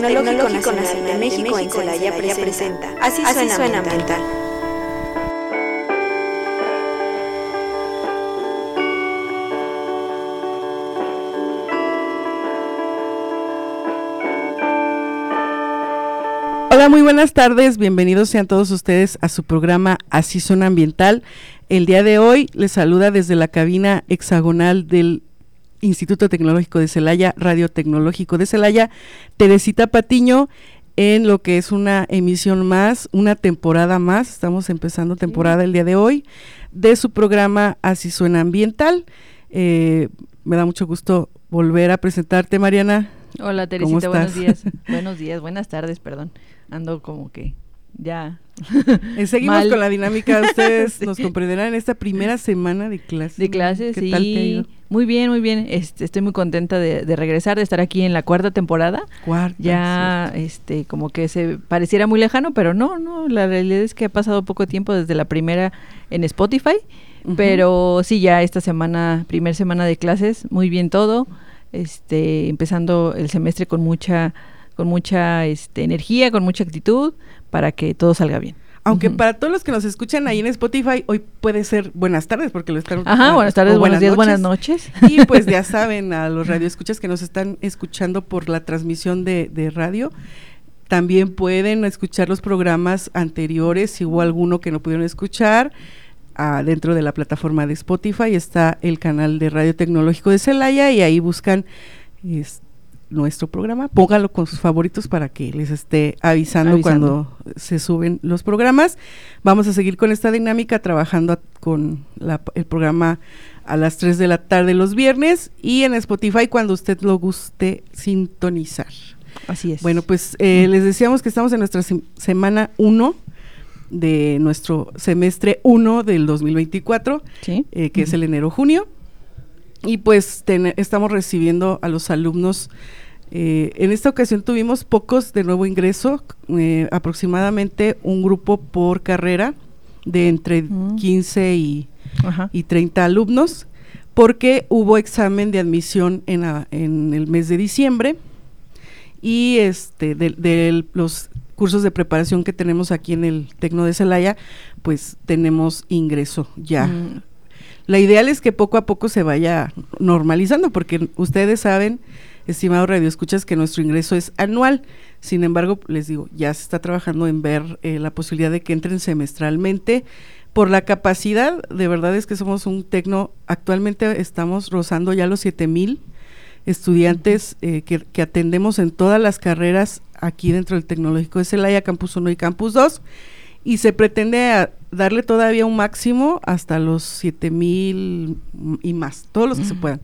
del Tecnológico Nacional de México en Celaya presenta Así suena ambiental. Hola, muy buenas tardes. Bienvenidos sean todos ustedes a su programa Así Suena Ambiental. El día de hoy les saluda desde la cabina hexagonal del Instituto Tecnológico de Celaya, Radio Tecnológico de Celaya, Teresita Patiño, en lo que es una emisión más, una temporada más, estamos empezando temporada el día de hoy, de su programa Así Suena Ambiental. Eh, me da mucho gusto volver a presentarte, Mariana. Hola, Teresita, buenos días. buenos días, buenas tardes, perdón. Ando como que ya. Eh, seguimos con la dinámica. Ustedes nos comprenderán en esta primera semana de clases. De clases, ¿Qué tal te ha ido? Muy bien, muy bien. Este, estoy muy contenta de, regresar, de estar aquí en la cuarta temporada. Cuarta. Ya, este, como que se pareciera muy lejano, pero no, no. La realidad es que ha pasado poco tiempo desde la primera en Spotify. Pero sí, ya esta semana, primera semana de clases, muy bien todo. Este, empezando el semestre con mucha con mucha este, energía, con mucha actitud, para que todo salga bien. Aunque para todos los que nos escuchan ahí en Spotify, hoy puede ser buenas tardes, porque lo están... Ajá, buenas tardes, buenos días, buenas noches. Y pues ya saben, a los radioescuchas que nos están escuchando por la transmisión de, de radio, también pueden escuchar los programas anteriores, si hubo alguno que no pudieron escuchar. Ah, dentro de la plataforma de Spotify está el canal de Radio Tecnológico de Celaya y ahí buscan este, nuestro programa, póngalo con sus favoritos para que les esté avisando, cuando se suben los programas. Vamos a seguir con esta dinámica trabajando con el programa a las 3 de la tarde los viernes y en Spotify cuando usted lo guste sintonizar. Así es. Bueno, pues eh, les decíamos que estamos en nuestra semana 1 de nuestro semestre 1 del 2024, eh, que es el enero-junio. Y pues estamos recibiendo a los alumnos. Eh, en esta ocasión tuvimos pocos de nuevo ingreso, eh, aproximadamente un grupo por carrera de entre 15 mm. y, y, 30 alumnos, porque hubo examen de admisión en, en el mes de diciembre y este de, los cursos de preparación que tenemos aquí en el Tecno de Celaya, pues tenemos ingreso ya mm. La ideal es que poco a poco se vaya normalizando, porque ustedes saben, estimados radioescuchas, que nuestro ingreso es anual. Sin embargo, les digo, ya se está trabajando en ver eh, la posibilidad de que entren semestralmente. Por la capacidad, de verdad es que somos un tecno, actualmente estamos rozando ya los 7 mil estudiantes eh, que, que, atendemos en todas las carreras aquí dentro del Tecnológico de Celaya, Campus 1 y Campus 2 y se pretende darle todavía un máximo hasta los siete mil y más, todos los que se puedan.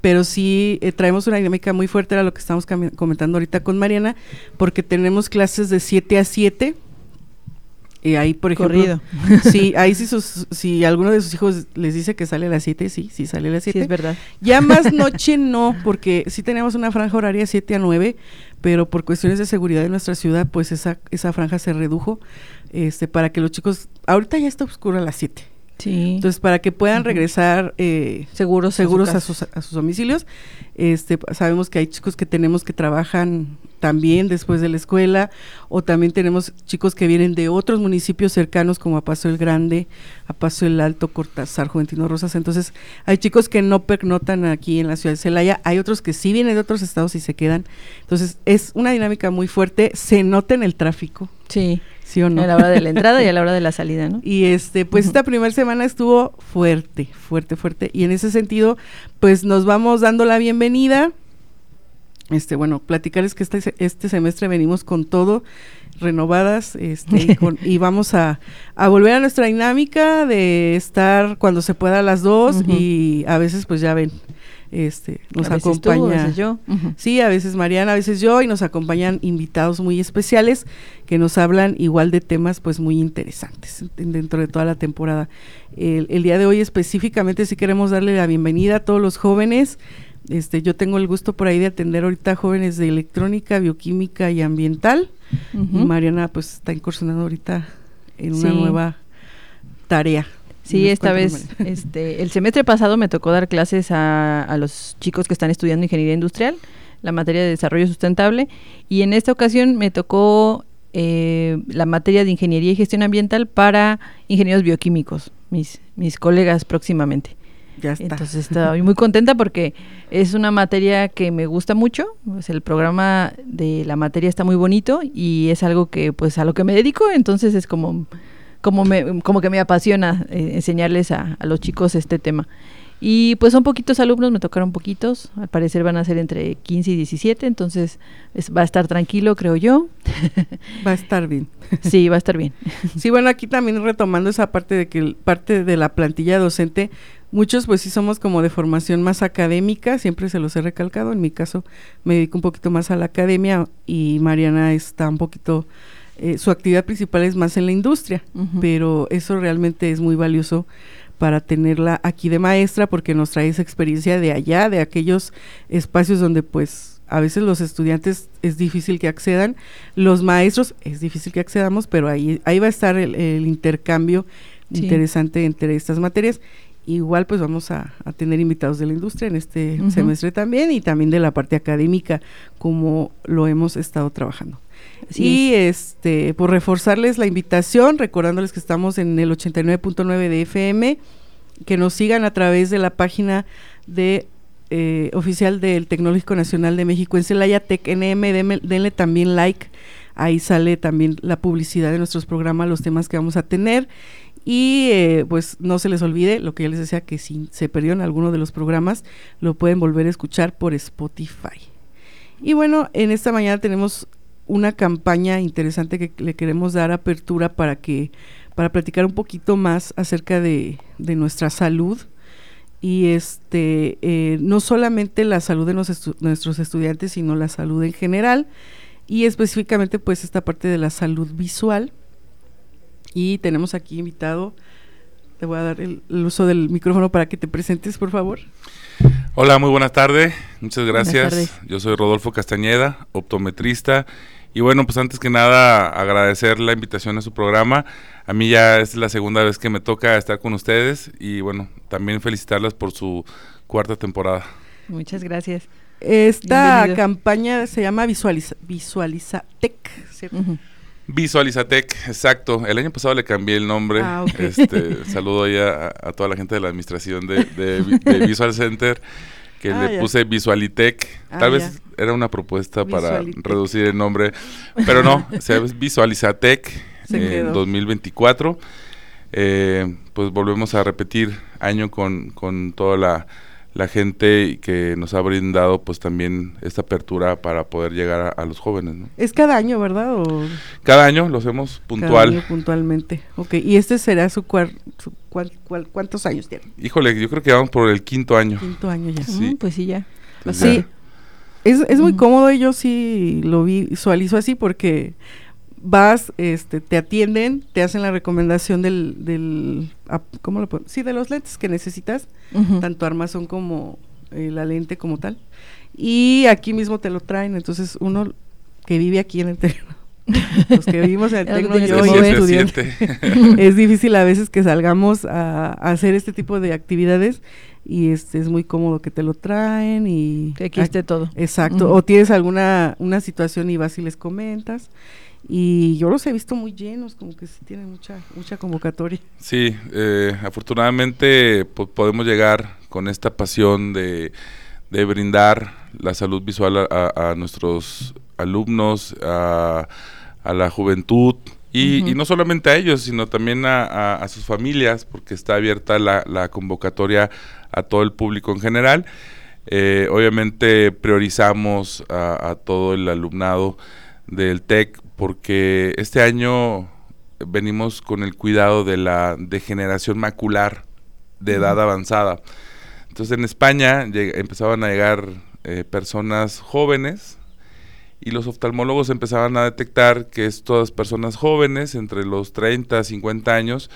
Pero sí eh, traemos una dinámica muy fuerte, era lo que estamos comentando ahorita con Mariana, porque tenemos clases de 7 a 7. Y ahí, por ejemplo, sí, ahí si, sus, si alguno de sus hijos les dice que sale a las 7, sí, sí sale a las 7. Sí, es verdad. Ya más noche no, porque sí tenemos una franja horaria 7 a 9, pero por cuestiones de seguridad de nuestra ciudad, pues esa, esa franja se redujo este, para que los chicos, ahorita ya está oscuro a las 7. Sí. Entonces, para que puedan regresar eh, seguros, seguros a, sus, a sus domicilios, este, sabemos que hay chicos que tenemos que trabajan también después de la escuela, o también tenemos chicos que vienen de otros municipios cercanos como a Paso el Grande, a Paso el Alto, Cortázar, Juventino Rosas. Entonces, hay chicos que no pernotan aquí en la ciudad de Celaya, hay otros que sí vienen de otros estados y se quedan. Entonces, es una dinámica muy fuerte, se nota en el tráfico. Sí. ¿Sí o no? A la hora de la entrada y a la hora de la salida, ¿no? Y este, pues esta primera semana estuvo fuerte, fuerte, fuerte. Y en ese sentido, pues nos vamos dando la bienvenida este, bueno, platicarles que este, este semestre venimos con todo, renovadas, este, y, vamos a, volver a nuestra dinámica de estar cuando se pueda a las dos y a veces pues ya ven, este, nos acompaña. yo. Sí, a veces Mariana, a veces yo, y nos acompañan invitados muy especiales que nos hablan igual de temas pues muy interesantes dentro de toda la temporada. El, el día de hoy específicamente sí queremos darle la bienvenida a todos los jóvenes este, yo tengo el gusto por ahí de atender ahorita jóvenes de electrónica, bioquímica y ambiental. Y Mariana pues está incursionando ahorita en una nueva tarea. Sí, esta vez, este, el semestre pasado me tocó dar clases a, a, los chicos que están estudiando ingeniería industrial la materia de desarrollo sustentable y en esta ocasión me tocó eh, la materia de ingeniería y gestión ambiental para ingenieros bioquímicos, mis, mis colegas próximamente. Ya está. Entonces estoy muy contenta porque es una materia que me gusta mucho. Pues el programa de la materia está muy bonito y es algo que pues a lo que me dedico, entonces es como como me como que me apasiona eh, enseñarles a, a los chicos este tema. Y pues son poquitos alumnos, me tocaron poquitos, al parecer van a ser entre 15 y 17, entonces va a estar tranquilo, creo yo. Va a estar bien. Sí, va a estar bien. Sí, bueno, aquí también retomando esa parte de que parte de la plantilla docente, muchos pues sí somos como de formación más académica, siempre se los he recalcado, en mi caso me dedico un poquito más a la academia y Mariana está un poquito, eh, su actividad principal es más en la industria, pero eso realmente es muy valioso para tenerla aquí de maestra porque nos trae esa experiencia de allá, de aquellos espacios donde pues a veces los estudiantes es difícil que accedan, los maestros es difícil que accedamos, pero ahí, ahí va a estar el, intercambio interesante entre estas materias. Igual pues vamos a, tener invitados de la industria en este semestre también y también de la parte académica como lo hemos estado trabajando. y este, por reforzarles la invitación, recordándoles que estamos en el 89.9 de FM, que nos sigan a través de la página de eh, oficial del Tecnológico Nacional de México en Celaya TecNM, denle también like, ahí sale también la publicidad de nuestros programas, los temas que vamos a tener y eh, pues no se les olvide lo que ya les decía que si se perdieron alguno de los programas lo pueden volver a escuchar por Spotify. Y bueno, en esta mañana tenemos una campaña interesante que le queremos dar apertura para que para platicar un poquito más acerca de, nuestra salud. Y este eh, no solamente la salud de nuestros estudiantes sino la salud en general. Y específicamente pues esta parte de la salud visual y tenemos aquí invitado te voy a dar el, uso del micrófono para que te presentes por favor Hola, muy buenas tardes. Muchas gracias. Yo soy Rodolfo Castañeda, optometrista. Y bueno, pues antes que nada agradecer la invitación a su programa. A mí ya es la segunda vez que me toca estar con ustedes y bueno, también felicitarlas por su cuarta temporada. Muchas gracias. Esta campaña se llama Visualiza, Visualizatec, ¿cierto? Visualizatec, exacto. El año pasado le cambié el nombre. Ah, este, saludo ya a, toda la gente de la administración de, Visual Center que ah, le puse Visualitec. Ah, Tal vez era una propuesta para reducir el nombre, pero no, se Visualizatec en 2024. Eh, pues volvemos a repetir año con, con toda la la gente que nos ha brindado pues también esta apertura para poder llegar a, los jóvenes. ¿no? Es cada año, ¿verdad? Cada año lo hacemos puntual. Cada año puntualmente. Ok, ¿y este será su, cuar, cuántos años tiene? Híjole, yo creo que vamos por el quinto año. Quinto año ya. Sí. pues sí, ya. Pues sí, es, es muy cómodo y yo sí lo visualizo así porque vas, este, te atienden, te hacen la recomendación del, del ¿cómo lo puedo? Sí, de los lentes que necesitas, tanto armazón como eh, la lente como tal. Y aquí mismo te lo traen, entonces uno que vive aquí en el terreno, los que vivimos en el terreno, yo y estudiante, es difícil a veces que salgamos a, hacer este tipo de actividades y este es muy cómodo que te lo traen y que aquí esté todo. Exacto, o tienes alguna una situación y vas y les comentas y yo los he visto muy llenos, como que sí tienen mucha, mucha convocatoria. Sí, eh, afortunadamente podemos llegar con esta pasión de, de brindar la salud visual a, nuestros alumnos, a, a la juventud, y, y, no solamente a ellos, sino también a, a, sus familias, porque está abierta la, la, convocatoria a todo el público en general. Eh, obviamente priorizamos a, todo el alumnado del TEC porque este año venimos con el cuidado de la degeneración macular de edad avanzada. Entonces en España empezaban a llegar eh, personas jóvenes y los oftalmólogos empezaban a detectar que estas personas jóvenes, entre los 30 50 años,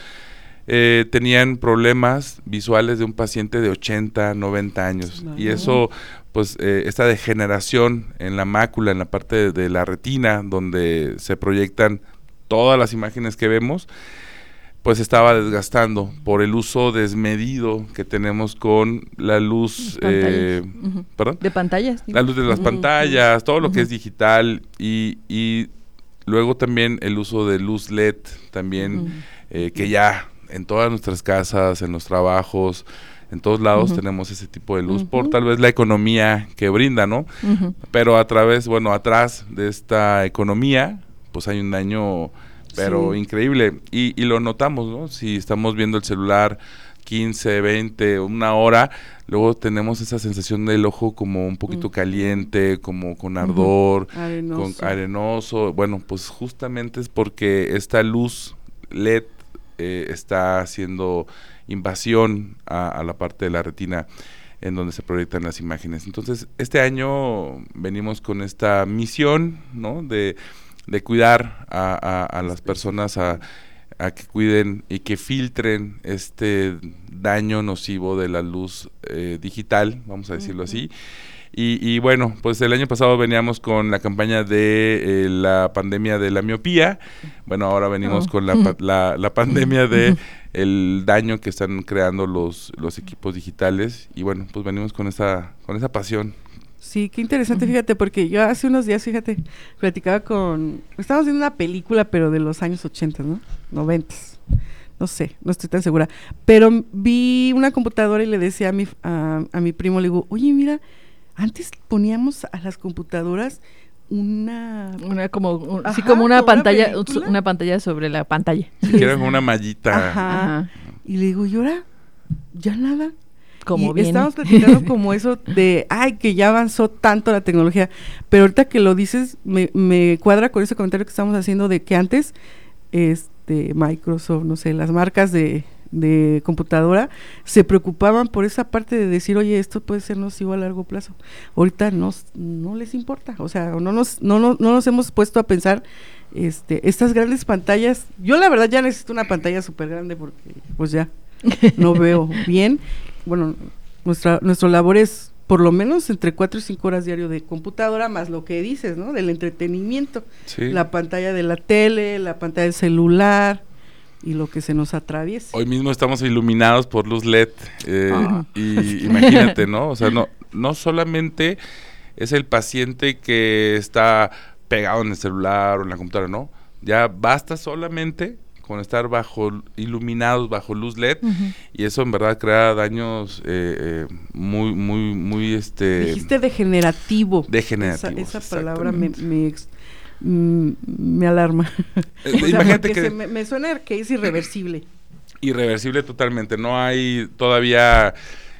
eh, tenían problemas visuales de un paciente de 80, 90 años. Y eso pues eh, esta degeneración en la mácula, en la parte de, la retina, donde se proyectan todas las imágenes que vemos, pues estaba desgastando por el uso desmedido que tenemos con la luz eh, de pantallas la luz de las pantallas todo lo que es digital y, y, luego también el uso de luz LED también eh, que ya en todas nuestras casas en los trabajos en todos lados tenemos ese tipo de luz por tal vez la economía que brinda, ¿no? Pero a través, bueno, atrás de esta economía, pues hay un daño, pero increíble. Y, y lo notamos, ¿no? Si estamos viendo el celular 15, 20, una hora, luego tenemos esa sensación del ojo como un poquito caliente, como con ardor, con arenoso. Bueno, pues justamente es porque esta luz LED eh, está haciendo invasión a, la parte de la retina en donde se proyectan las imágenes. Entonces, este año venimos con esta misión, ¿no? De, cuidar a, las personas a, que cuiden y que filtren este daño nocivo de la luz eh, digital, vamos a decirlo así. Y, bueno, pues el año pasado veníamos con la campaña de eh, la pandemia de la miopía. Bueno, ahora venimos oh. con la, la, pandemia de el daño que están creando los, los equipos digitales. Y bueno, pues venimos con esa, con esa pasión. Sí, qué interesante, fíjate, porque yo hace unos días, fíjate, platicaba con... Estábamos viendo una película, pero de los años 80, ¿no? 90 no sé, no estoy tan segura. Pero vi una computadora y le decía a mi, a, a mi primo, le digo, oye, mira, antes poníamos a las computadoras una una como así como una pantalla una, pantalla sobre la pantalla. Si quieren una mallita. Ajá. y le digo y ahora ya nada como y estamos platicando como eso de ay que ya avanzó tanto la tecnología pero ahorita que lo dices me, me cuadra con ese comentario que estamos haciendo de que antes este Microsoft no sé las marcas de de computadora se preocupaban por esa parte de decir, oye, esto puede ser nocivo a largo plazo. Ahorita no, no les importa, o sea, no nos, no, no, no nos hemos puesto a pensar este, estas grandes pantallas. Yo la verdad ya necesito una pantalla súper grande porque pues ya no veo bien. Bueno, nuestra, nuestro labor es por lo menos entre 4 y 5 horas diario de computadora, más lo que dices, ¿no? Del entretenimiento. La pantalla de la tele, la pantalla del celular, y lo que se nos atraviese. Hoy mismo estamos iluminados por luz LED eh, ah. y imagínate, ¿no? O sea, no, no solamente es el paciente que está pegado en el celular o en la computadora, ¿no? Ya basta solamente con estar bajo iluminados bajo luz LED y eso en verdad crea daños eh, eh, muy muy muy este dijiste degenerativo degenerativo esa, palabra me, me, Mm, me alarma. Eh, imagínate que me, suena que es irreversible. Irreversible totalmente. No hay todavía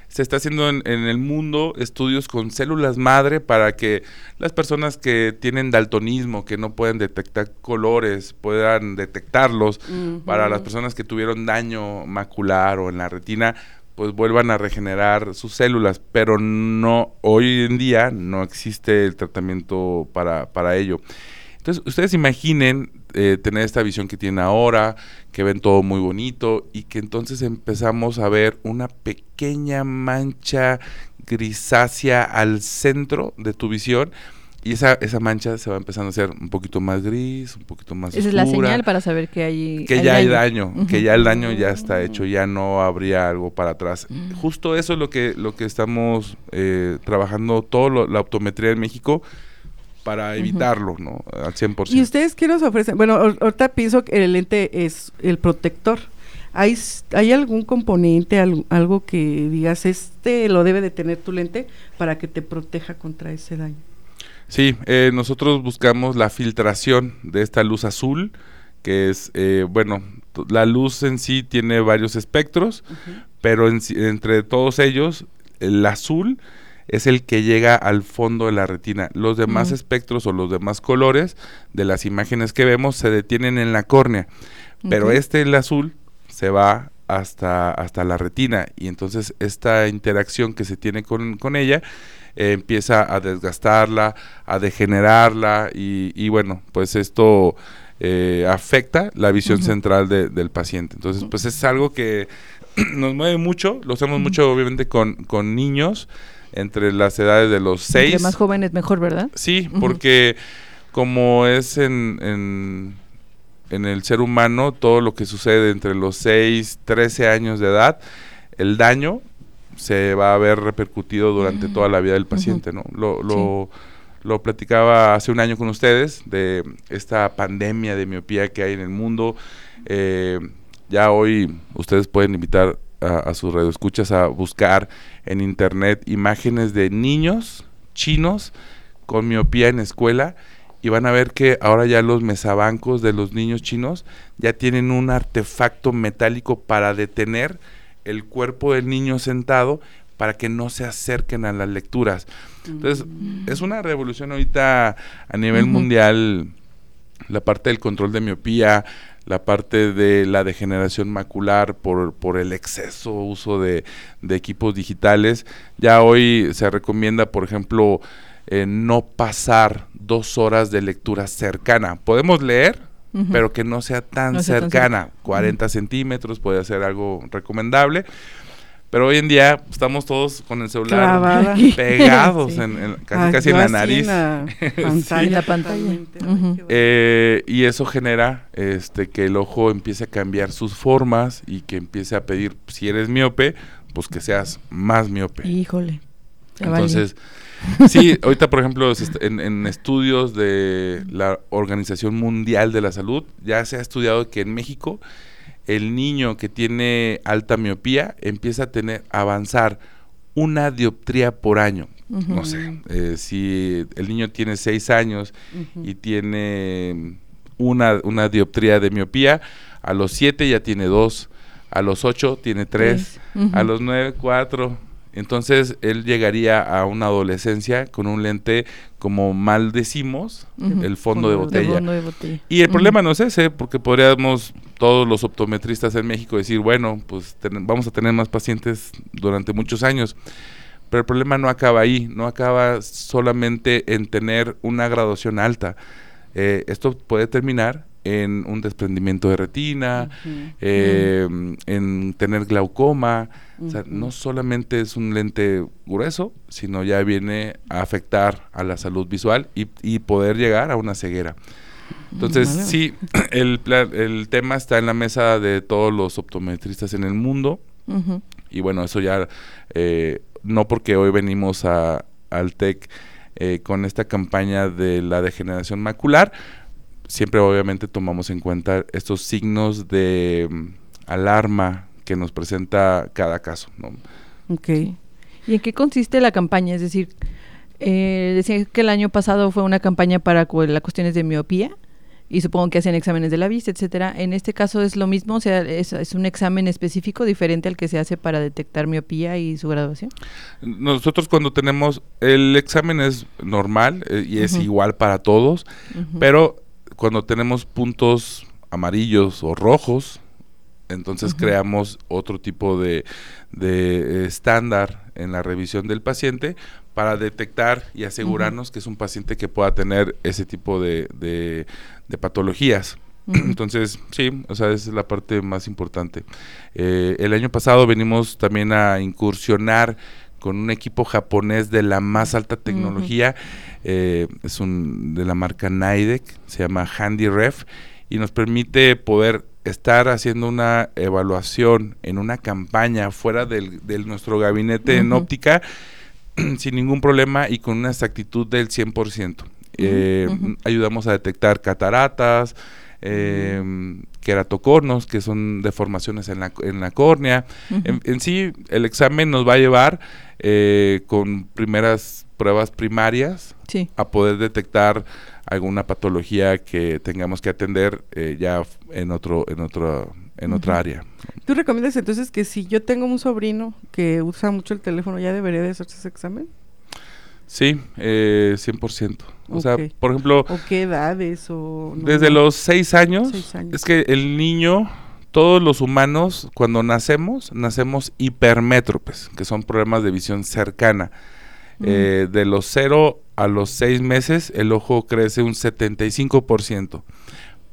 se está haciendo en, el mundo estudios con células madre para que las personas que tienen daltonismo, que no pueden detectar colores, puedan detectarlos. Para las personas que tuvieron daño macular o en la retina, pues vuelvan a regenerar sus células. Pero no, hoy en día no existe el tratamiento para, para ello. Entonces, ustedes imaginen eh, tener esta visión que tienen ahora, que ven todo muy bonito y que entonces empezamos a ver una pequeña mancha grisácea al centro de tu visión y esa, esa mancha se va empezando a hacer un poquito más gris, un poquito más Esa es la señal para saber que hay Que ya hay daño, que ya el daño ya está hecho, ya no habría algo para atrás. Justo eso es lo que, lo que estamos eh, trabajando, todo la optometría en México, para evitarlo, ¿no? Al 100%. ¿Y ustedes qué nos ofrecen? Bueno, ahorita pienso que el lente es el protector. ¿Hay, ¿Hay algún componente, algo, que digas, este lo debe de tener tu lente para que te proteja contra ese daño? Sí, eh, nosotros buscamos la filtración de esta luz azul, que es, eh, bueno, la luz en sí tiene varios espectros, pero entre todos ellos, el azul es el que llega al fondo de la retina. Los demás espectros o los demás colores de las imágenes que vemos se detienen en la córnea, pero este, el azul, se va hasta, hasta la retina y entonces esta interacción que se tiene con, ella eh, empieza a desgastarla, a degenerarla y, bueno, pues esto... Eh, afecta la visión central del paciente. Entonces, pues es algo que nos mueve mucho, lo hacemos mucho obviamente con, con niños, entre las edades de los seis. Entre más jóvenes mejor, ¿verdad? Sí, porque como es en, en el ser humano, todo lo que sucede entre los 6, 13 años de edad, el daño se va a ver repercutido durante toda la vida del paciente, ¿no? Lo, lo, lo, platicaba hace un año con ustedes de esta pandemia de miopía que hay en el mundo. Eh, ya hoy ustedes pueden invitar a, a sus radioescuchas a buscar en internet imágenes de niños chinos con miopía en escuela y van a ver que ahora ya los mesabancos de los niños chinos ya tienen un artefacto metálico para detener el cuerpo del niño sentado para que no se acerquen a las lecturas. Entonces, mm. es una revolución ahorita a nivel mundial la parte del control de miopía, la parte de la degeneración macular por, por el exceso uso de, equipos digitales. Ya hoy se recomienda, por ejemplo, eh, no pasar dos horas de lectura cercana. Podemos leer, pero que no sea tan cercana. 40 centímetros puede ser algo recomendable. Pero hoy en día estamos todos con el celular pegados, en, casi, en la nariz. En la pantalla. Eh, y eso genera este que el ojo empiece a cambiar sus formas y que empiece a pedir, si eres miope, pues que seas más miope. Híjole. Entonces, sí, ahorita por ejemplo en, en, estudios de la Organización Mundial de la Salud ya se ha estudiado que en México el niño que tiene alta miopía empieza a tener avanzar una dioptría por año. No sé, eh, si el niño tiene seis años y tiene una, una dioptría de miopía, a los siete ya tiene dos, a los ocho tiene tres, a los nueve cuatro, entonces él llegaría a una adolescencia con un lente, como mal decimos, el fondo, de, botella. Y el problema no es ese, porque podríamos todos los optometristas en México decir, bueno, pues vamos a tener más pacientes durante muchos años. Pero el problema no acaba ahí, no acaba solamente en tener una graduación alta. Eh, esto puede terminar en un desprendimiento de retina, eh, en tener glaucoma. O sea, no solamente es un lente grueso, sino ya viene a afectar a la salud visual y, poder llegar a una ceguera. Entonces, sí, el, el tema está en la mesa de todos los optometristas en el mundo. Y bueno, eso ya, eh, no porque hoy venimos a, al TEC eh, con esta campaña de la degeneración macular, siempre obviamente tomamos en cuenta estos signos de mm, alarma que nos presenta cada caso. ¿no? Ok. ¿Y en qué consiste la campaña? Es decir, eh, decía que el año pasado fue una campaña para las cuestiones de miopía y supongo que hacen exámenes de la vista, etcétera. En este caso es lo mismo, o sea, es, un examen específico diferente al que se hace para detectar miopía y su graduación. Nosotros cuando tenemos el examen es normal eh, y es igual para todos, pero cuando tenemos puntos amarillos o rojos, entonces creamos otro tipo de, de, estándar en la revisión del paciente para detectar y asegurarnos que es un paciente que pueda tener ese tipo de, de, patologías. Entonces, sí, o sea, esa es la parte más importante. Eh, el año pasado venimos también a incursionar con un equipo japonés de la más alta tecnología, eh, es un de la marca Nidec, se llama Handy Ref, y nos permite poder estar haciendo una evaluación en una campaña fuera del, nuestro gabinete en óptica sin ningún problema y con una exactitud del 100%. Eh, ayudamos a detectar cataratas, eh, queratocornos, que son deformaciones en la, en la córnea. en, sí, el examen nos va a llevar eh, con primeras pruebas primarias a poder detectar alguna patología que tengamos que atender eh, ya en otro en otro en otra área. ¿Tú recomiendas entonces que si yo tengo un sobrino que usa mucho el teléfono ya debería de hacerse ese examen? Sí, eh, 100%. O sea, por ejemplo... ¿O qué edades? O, desde los seis años, Es que el niño, todos los humanos, cuando nacemos, nacemos hipermétropes, que son problemas de visión cercana. Eh, de los cero a los seis meses, el ojo crece un 75%.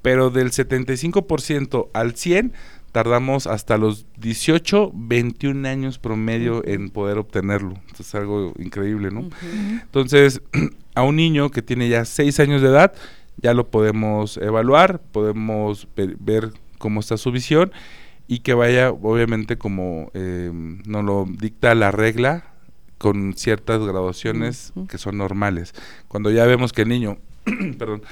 Pero del 75% al 100 tardamos hasta los 18, 21 años promedio en poder obtenerlo. Esto es algo increíble, ¿no? Entonces, a un niño que tiene ya 6 años de edad, ya lo podemos evaluar, podemos ver, cómo está su visión y que vaya, obviamente, como eh, nos lo dicta la regla, con ciertas graduaciones que son normales. Cuando ya vemos que el niño, perdón,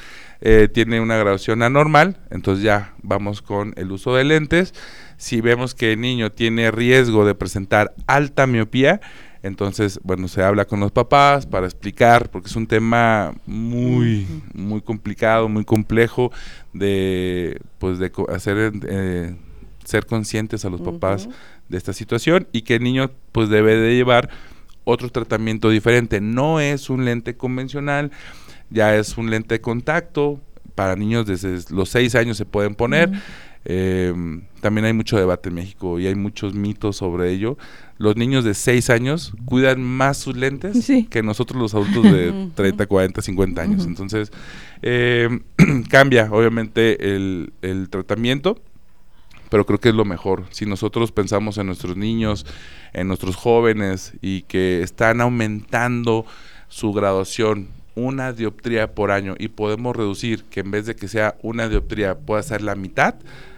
eh, tiene una graduación anormal, entonces ya vamos con el uso de lentes. Si vemos que el niño tiene riesgo de presentar alta miopía, entonces, bueno, se habla con los papás para explicar, porque es un tema muy, muy complicado, muy complejo de, pues, de hacer, eh, ser conscientes a los papás de esta situación y que el niño, pues, debe de llevar otro tratamiento diferente. No es un lente convencional, ya es un lente de contacto. Para niños desde los 6 años se pueden poner. Em, también hay mucho debate en México y hay muchos mitos sobre ello. Los niños de 6 años cuidan más sus lentes que nosotros los adultos de 30, 40, 50 años. Entonces, em, cambia obviamente el, el tratamiento pero creo que es lo mejor. Si nosotros pensamos en nuestros niños, en nuestros jóvenes y que están aumentando su graduación una dioptría por año y podemos reducir que en vez de que sea una dioptría pueda ser la mitad,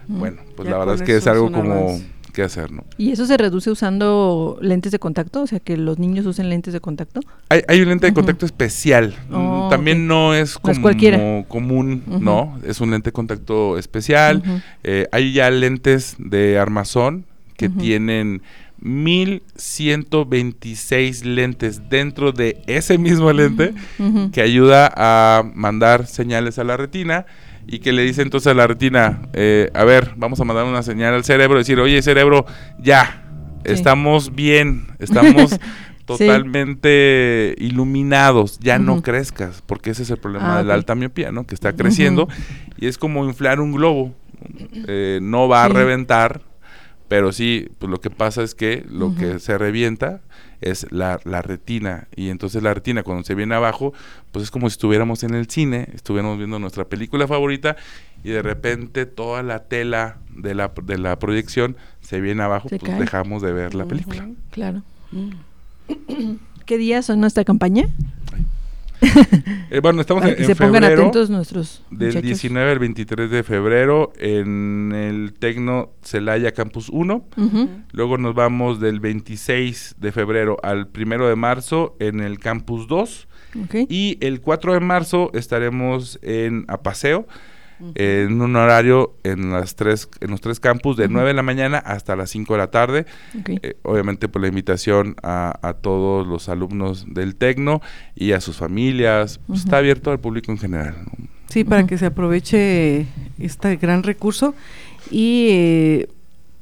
bueno, pues la verdad es que es algo como que hacer, ¿no? ¿Y eso se reduce usando lentes de contacto? O sea, que los niños usen lentes de contacto. Hay, un lente de contacto especial. Mm, oh, También no es como común, ¿no? Es un lente de contacto especial. Eh, hay ya lentes de armazón que tienen 1126 lentes dentro de ese mismo lente que ayuda a mandar señales a la retina y que le dice entonces a la retina, eh, a ver, vamos a mandar una señal al cerebro, decir, oye cerebro, ya, estamos bien, estamos totalmente iluminados, ya no crezcas, porque ese es el problema ah, de la alta miopía, ¿no? Que está creciendo y es como inflar un globo, eh, no va a reventar, pero sí, pues lo que pasa es que lo que se revienta es la, la, retina. Y entonces la retina cuando se viene abajo, pues es como si estuviéramos en el cine, estuviéramos viendo nuestra película favorita y de repente toda la tela de la, de la proyección se viene abajo, pues dejamos de ver la película. Claro. ¿Qué días son nuestra campaña? Eh, bueno, estamos en, se pongan atentos nuestros Del 19 al 23 de febrero en el Tecno Celaya Campus 1. Luego nos vamos del 26 de febrero al 1 de marzo en el Campus 2. Y el 4 de marzo estaremos en Apaseo en un horario en las tres en los tres campus de 9 de la mañana hasta las 5 de la tarde. Eh, obviamente por la invitación a, todos los alumnos del Tecno y a sus familias, pues, está abierto al público en general. Sí, para que se aproveche este gran recurso y eh,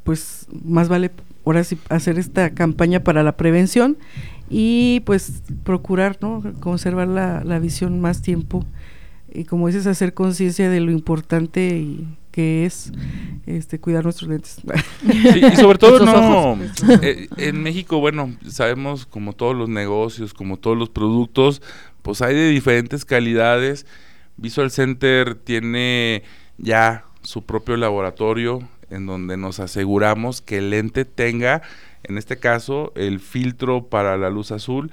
pues más vale ahora sí hacer esta campaña para la prevención y pues procurar no conservar la, la visión más tiempo y como dices, hacer conciencia de lo importante y que es este cuidar nuestros lentes. y sobre todo no eh, en México, bueno, sabemos como todos los negocios, como todos los productos, pues hay de diferentes calidades. Visual Center tiene ya su propio laboratorio en donde nos aseguramos que el lente tenga, en este caso, el filtro para la luz azul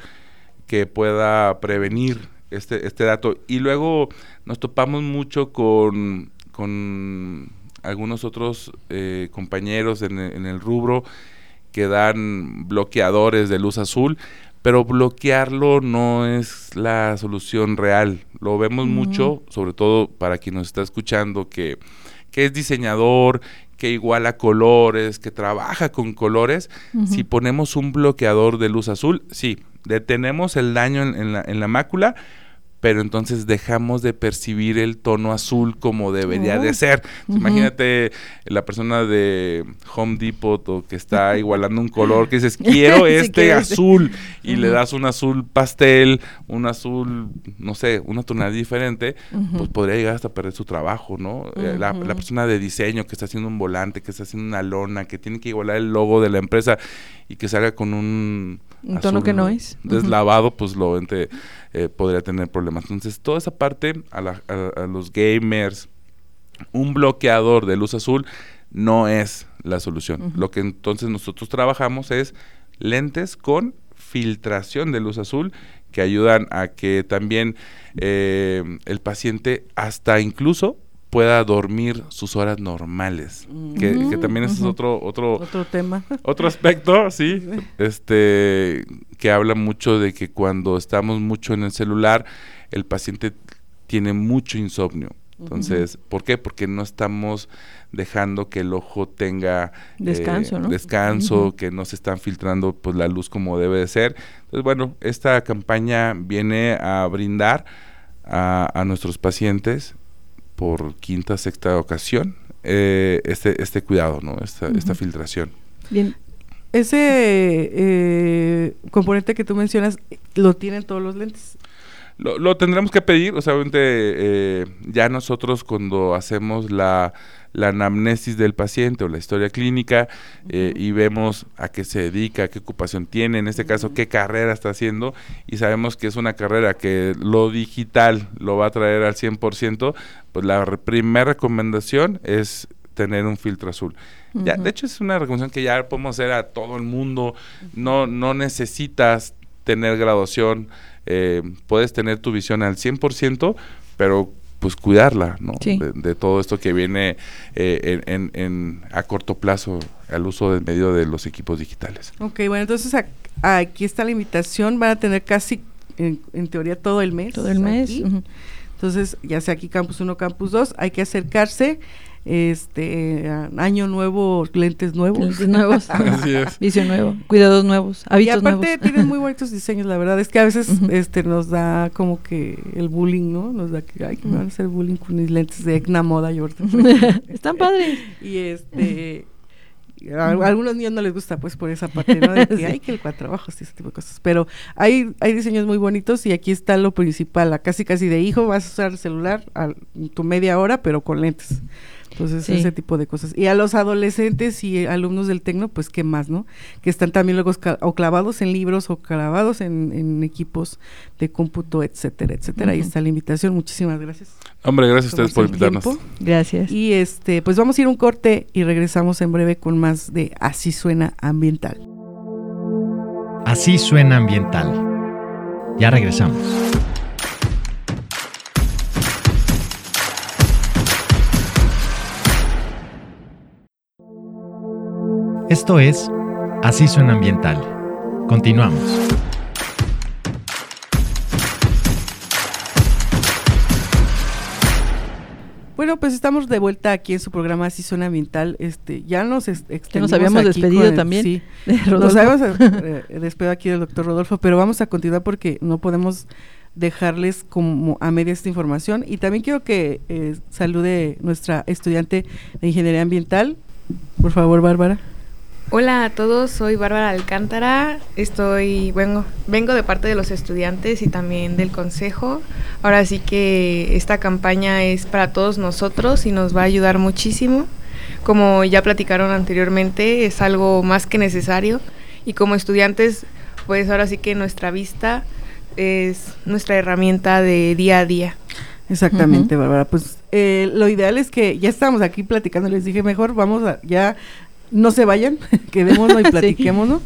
que pueda prevenir este, este dato. Y luego nos topamos mucho con, con algunos otros eh, compañeros en, el rubro que dan bloqueadores de luz azul, pero bloquearlo no es la solución real. Lo vemos mucho, sobre todo para quien nos está escuchando, que, que es diseñador, que iguala colores, que trabaja con colores. Si ponemos un bloqueador de luz azul, sí, detenemos el daño en, la, en la mácula, pero entonces dejamos de percibir el tono azul como debería de ser. Imagínate la persona de Home Depot o que está igualando un color que dices, quiero este azul y le das un azul pastel, un azul, no sé, una tonalidad diferente, pues podría llegar hasta perder su trabajo, ¿no? Eh, la, persona de diseño que está haciendo un volante, que está haciendo una lona, que tiene que igualar el logo de la empresa y que salga con un... Un tono que no es. Deslavado, pues lo entre eh, podría tener problemas. Entonces, toda esa parte a, los gamers, un bloqueador de luz azul no es la solución. Lo que entonces nosotros trabajamos es lentes con filtración de luz azul que ayudan a que también eh, el paciente hasta incluso pueda dormir sus horas normales, que, también es otro otro otro tema, otro aspecto, sí, este que habla mucho de que cuando estamos mucho en el celular el paciente tiene mucho insomnio. Entonces, ¿por qué? Porque no estamos dejando que el ojo tenga descanso, eh, descanso que no se están filtrando pues la luz como debe de ser. Entonces, bueno, esta campaña viene a brindar a, a nuestros pacientes por quinta, sexta ocasión eh, este, este cuidado, ¿no? Esta, esta filtración. Bien. Ese eh, componente que tú mencionas, ¿lo tienen todos los lentes? Lo, tendremos que pedir, o sea, obviamente eh, ya nosotros cuando hacemos la, anamnesis del paciente o la historia clínica eh, y vemos a qué se dedica, qué ocupación tiene, en este caso qué carrera está haciendo y sabemos que es una carrera que lo digital lo va a traer al 100%, pues la primera recomendación es tener un filtro azul. ya, de hecho es una recomendación que ya podemos hacer a todo el mundo, no, no necesitas tener graduación, eh, puedes tener tu visión al 100%, pero pues cuidarla, ¿no? De, todo esto que viene eh, en, a corto plazo al uso del medio de los equipos digitales. Ok, bueno, entonces aquí está la invitación, van a tener casi, en, teoría, todo el mes. Todo el mes. Entonces, ya sea aquí Campus 1, Campus 2, hay que acercarse este año nuevo, lentes nuevos. Lentes nuevos. Visión nuevo, cuidados nuevos, hábitos Y aparte tienen muy bonitos diseños, la verdad es que a veces este nos da como que el bullying, ¿no? Nos da que, ay, que me van a hacer bullying con mis lentes de Egna Moda y ahorita. Están padres. Y este... A, algunos niños no les gusta pues por esa parte, ¿no? De que hay que el cuatro ojos y ese tipo de cosas. Pero hay, hay diseños muy bonitos y aquí está lo principal, la casi casi de hijo, vas a usar el celular a tu media hora, pero con lentes. Entonces, ese tipo de cosas. Y a los adolescentes y alumnos del tecno, pues qué más, ¿no? Que están también luego o clavados en libros o clavados en, equipos de cómputo, etcétera, etcétera. Ahí está la invitación. Muchísimas gracias. Hombre, gracias a ustedes por invitarnos. Gracias. Y este, pues vamos a ir un corte y regresamos en breve con más de Así suena ambiental. Así suena ambiental. Ya regresamos. Esto es Así suena ambiental. Continuamos. Bueno, pues estamos de vuelta aquí en su programa Así suena ambiental. Este, ya nos nos habíamos despedido también. Sí, nos habíamos eh, despedido aquí del doctor Rodolfo, pero vamos a continuar porque no podemos dejarles como a media esta información. Y también quiero que eh, salude nuestra estudiante de Ingeniería Ambiental. Por favor, Bárbara. Hola a todos, soy Bárbara Alcántara, estoy, vengo, vengo de parte de los estudiantes y también del consejo. Ahora sí que esta campaña es para todos nosotros y nos va a ayudar muchísimo. Como ya platicaron anteriormente, es algo más que necesario y como estudiantes, pues ahora sí que nuestra vista es nuestra herramienta de día a día. Exactamente, Bárbara. Pues eh, lo ideal es que ya estamos aquí platicando, les dije mejor, vamos a, ya no se vayan, quedémonos y platiquémonos.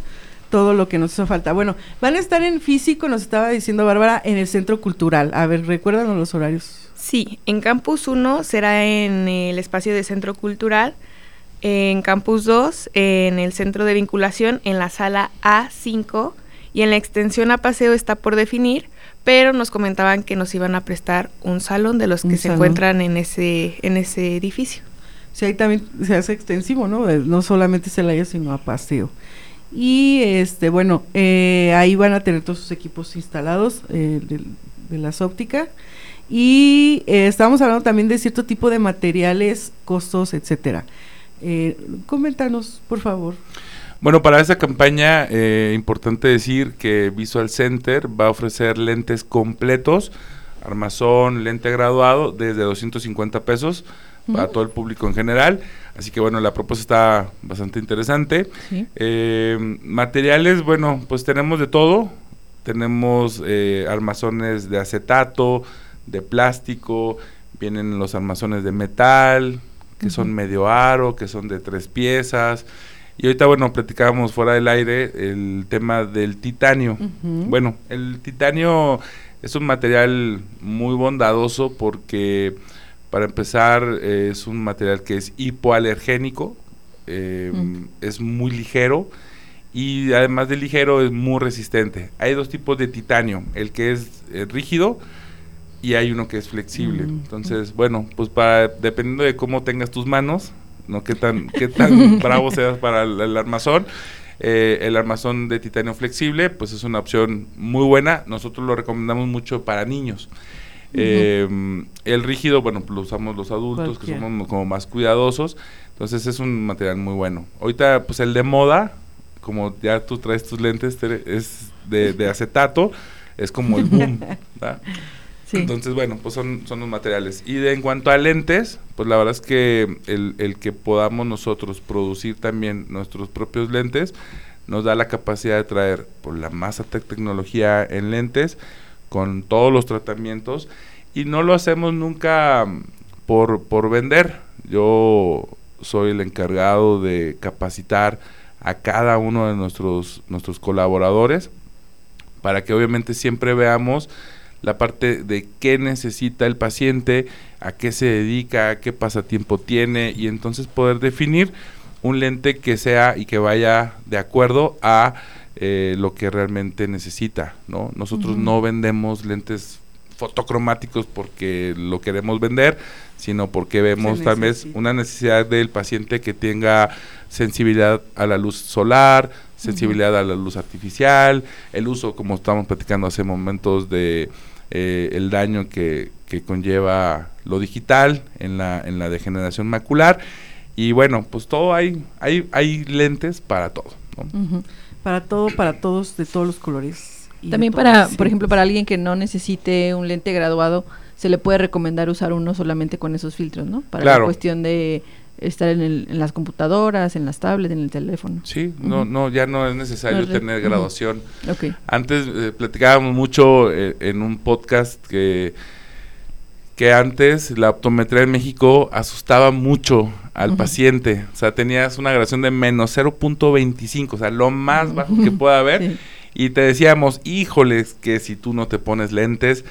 Todo lo que nos hizo falta. Bueno, van a estar en físico, nos estaba diciendo Bárbara, en el Centro Cultural. A ver, recuérdanos los horarios. Sí, en Campus 1 será en el espacio de Centro Cultural, en Campus 2 en el Centro de Vinculación, en la sala A5 y en la extensión a paseo está por definir, pero nos comentaban que nos iban a prestar un salón de los que se encuentran en ese, en ese edificio si ahí también se hace extensivo, ¿no? Eh, no solamente Celaya, sino a paseo. Y este, bueno, eh, ahí van a tener todos sus equipos instalados eh, de, las ópticas. Y estamos hablando también de cierto tipo de materiales, costos, etcétera. coméntanos, por favor. Bueno, para esa campaña, importante decir que Visual Center va a ofrecer lentes completos, armazón, lente graduado, desde 250 pesos para todo el público en general. Así que bueno, la propuesta está bastante interesante. Eh, materiales, bueno, pues tenemos de todo. Tenemos eh, armazones de acetato, de plástico, vienen los armazones de metal, que son medio aro, que son de tres piezas. Y ahorita, bueno, platicábamos fuera del aire el tema del titanio. Bueno, el titanio es un material muy bondadoso porque, para empezar, es un material que es hipoalergénico, eh, es muy ligero y además de ligero es muy resistente. Hay dos tipos de titanio, el que es eh, rígido y hay uno que es flexible. Entonces, bueno, pues para dependiendo de cómo tengas tus manos, no qué tan qué tan bravo seas para el, armazón. Eh, el armazón de titanio flexible, pues es una opción muy buena. Nosotros lo recomendamos mucho para niños. Eh, el rígido, bueno, lo usamos los adultos, que somos como más cuidadosos. Entonces es un material muy bueno. Ahorita, pues el de moda, como ya tú traes tus lentes, es de, de acetato, es como el boom. Entonces, bueno, pues son, son los materiales. Y de, en cuanto a lentes, pues la verdad es que el, el que podamos nosotros producir también nuestros propios lentes nos da la capacidad de traer por la más alta tecnología en lentes con todos los tratamientos y no lo hacemos nunca por, por vender. Yo soy el encargado de capacitar a cada uno de nuestros, nuestros colaboradores para que obviamente siempre veamos la parte de qué necesita el paciente, a qué se dedica, qué pasatiempo tiene y entonces poder definir un lente que sea y que vaya de acuerdo a eh, lo que realmente necesita, ¿no? Nosotros no vendemos lentes fotocromáticos porque lo queremos vender, sino porque vemos tal vez una necesidad del paciente que tenga sensibilidad a la luz solar, sensibilidad a la luz artificial, el uso, como estábamos platicando hace momentos, de eh, el daño que, que, conlleva lo digital en la, en la degeneración macular. Y bueno, pues todo hay, hay, hay lentes para todo. Para todo, para todos, de todos los colores. También para, por ejemplo, para alguien que no necesite un lente graduado, se le puede recomendar usar uno solamente con esos filtros, ¿no? Para la cuestión de estar en, el, en, las computadoras, en las tablets, en el teléfono. Sí, no, no, ya no es necesario tener graduación. Antes eh, platicábamos mucho eh, en un podcast que que antes la optometría en México asustaba mucho al paciente. O sea, tenías una graduación de menos 0.25, o sea, lo más bajo que pueda haber. Y te decíamos, híjoles, que si tú no te pones lentes,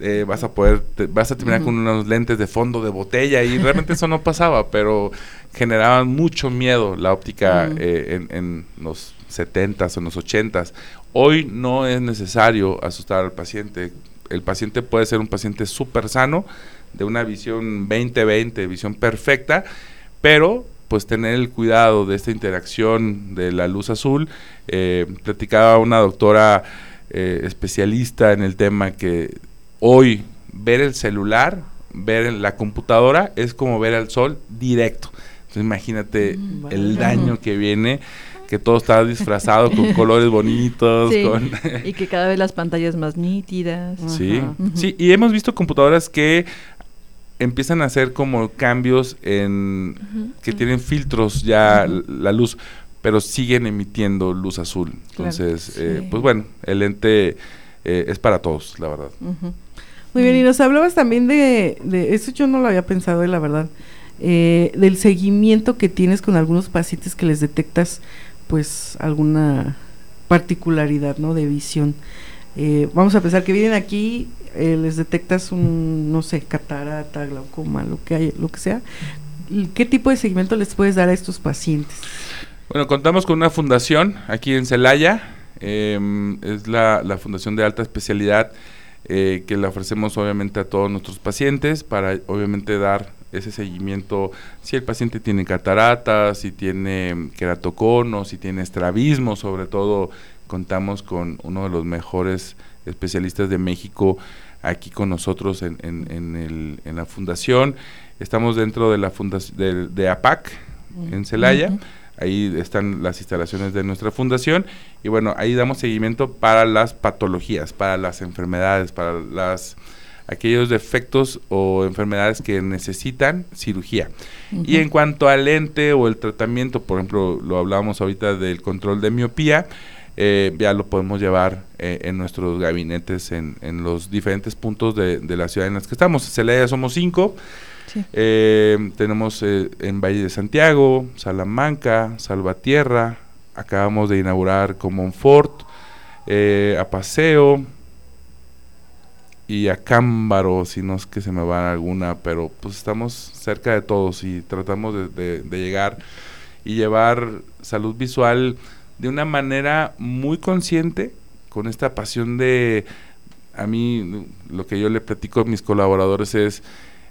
eh, vas a poder, vas a terminar con unos lentes de fondo de botella y realmente eso no pasaba, pero generaban mucho miedo la óptica eh, en, los 70s o en los 80s. Hoy no es necesario asustar al paciente. El paciente puede ser un paciente súper sano, de una visión 20-20, visión perfecta, pero pues tener el cuidado de esta interacción de la luz azul. Eh, platicaba una doctora especialista en el tema que hoy ver el celular, ver la computadora, es como ver al sol directo. Entonces imagínate mm, el daño que viene, que todo está disfrazado con colores bonitos. y que cada vez las pantallas más nítidas. Sí, sí, y hemos visto computadoras que empiezan a hacer como cambios en que tienen filtros ya la luz, pero siguen emitiendo luz azul. Entonces, eh, pues bueno, el lente eh, es para todos, la verdad. Muy bien, y nos hablabas también de, de eso yo no lo había pensado, la verdad, eh, del seguimiento que tienes con algunos pacientes que les detectas pues alguna particularidad, ¿no? De visión. Eh, vamos a pensar que vienen aquí, eh, les detectas un, no sé, catarata, glaucoma, lo que hay, lo que sea. ¿Qué tipo de seguimiento les puedes dar a estos pacientes? Bueno, contamos con una fundación aquí en Celaya, em, es la, la Fundación de Alta Especialidad eh, que le ofrecemos obviamente a todos nuestros pacientes para obviamente dar ese seguimiento si el paciente tiene cataratas, si tiene queratocono, si tiene estrabismo, sobre todo contamos con uno de los mejores especialistas de México aquí con nosotros en, en, el, en la fundación. Estamos dentro de la fundación de, APAC en Celaya. Ahí están las instalaciones de nuestra fundación y bueno, ahí damos seguimiento para las patologías, para las enfermedades, para las aquellos defectos o enfermedades que necesitan cirugía. Y en cuanto al lente o el tratamiento, por ejemplo, lo hablábamos ahorita del control de miopía, eh, ya lo podemos llevar eh, en nuestros gabinetes en, en los diferentes puntos de, de, la ciudad en las que estamos. En Celaya somos cinco, Eh, tenemos eh, en Valle de Santiago, Salamanca, Salvatierra, acabamos de inaugurar Comonfort, eh, a Paseo y a Cámbaro, si no es que se me va alguna, pero pues estamos cerca de todos y tratamos de, de llegar y llevar salud visual de una manera muy consciente, con esta pasión de, a mí lo que yo le platico a mis colaboradores es,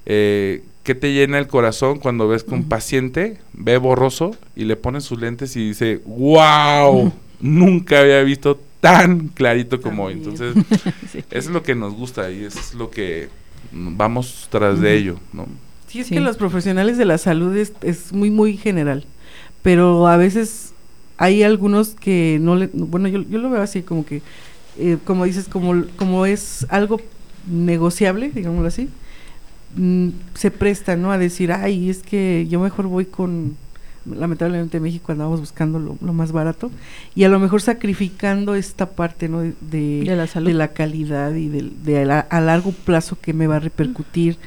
eh, ¿qué te llena el corazón cuando ves que un paciente ve borroso y le pones sus lentes y dice, wow, nunca había visto tan clarito como hoy? Entonces, eso es lo que nos gusta y eso es lo que vamos tras de ello, ¿no? Sí, es que los profesionales de la salud es, es muy, muy general, pero a veces hay algunos que no le, bueno, yo, yo lo veo así como que, eh, como dices, como, como es algo negociable, digámoslo así, mm, se presta, ¿no? A decir, ay, es que yo mejor voy con, lamentablemente en México andamos buscando lo, más barato y a lo mejor sacrificando esta parte, ¿no? De, la, salud. de la calidad y de, a, largo plazo que me va a repercutir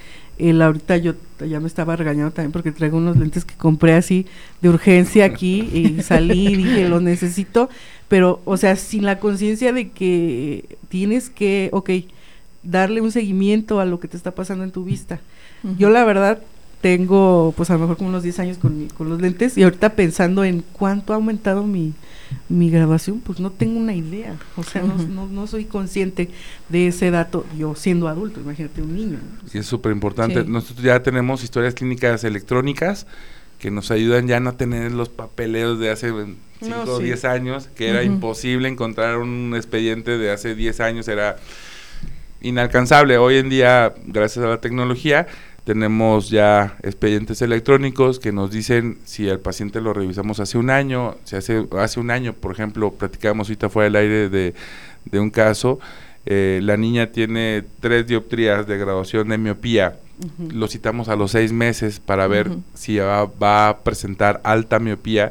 el ahorita yo ya me estaba regañando también porque traigo unos lentes que compré así de urgencia aquí y salí y dije, los necesito, pero, o sea, sin la conciencia de que tienes que, ok, darle un seguimiento a lo que te está pasando en tu vista. Yo la verdad tengo pues a lo mejor como unos 10 años con, con los lentes y ahorita pensando en cuánto ha aumentado mi, mi graduación, pues no tengo una idea, o sea, no, no, soy consciente de ese dato, yo siendo adulto, imagínate un niño. Y es súper importante, nosotros ya tenemos historias clínicas electrónicas que nos ayudan ya no a tener los papeleos de hace 5 o 10 años, que era imposible encontrar un expediente de hace 10 años, era inalcanzable. Hoy en día, gracias a la tecnología, tenemos ya expedientes electrónicos que nos dicen si el paciente lo revisamos hace un año, si hace, hace un año, por ejemplo, platicamos ahorita fuera del aire de, de un caso, eh, la niña tiene tres dioptrías de graduación de miopía, lo citamos a los seis meses para ver si va, va, a presentar alta miopía.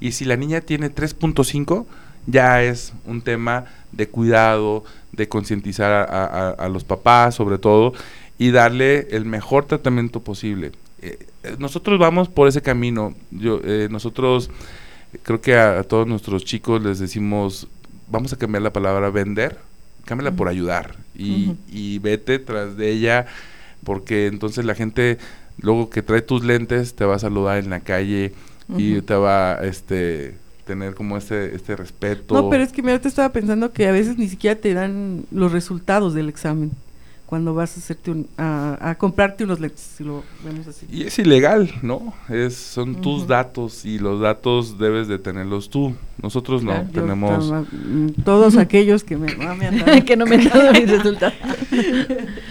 Y si la niña tiene 3.5 ya es un tema de cuidado, de concientizar a, a los papás sobre todo y darle el mejor tratamiento posible. Eh, eh, nosotros vamos por ese camino. Yo, eh, nosotros creo que a, todos nuestros chicos les decimos, vamos a cambiar la palabra vender, cámbiala por ayudar y, y, vete tras de ella porque entonces la gente luego que trae tus lentes te va a saludar en la calle y te va este tener como este este respeto. No, pero es que mira, te estaba pensando que a veces ni siquiera te dan los resultados del examen cuando vas a hacerte un, a, comprarte unos lentes, si lo vemos así. Y es ilegal, ¿no? Es son tus datos y los datos debes de tenerlos tú. Nosotros no, tenemos mm, todos aquellos que me, que no me han dado mis resultados.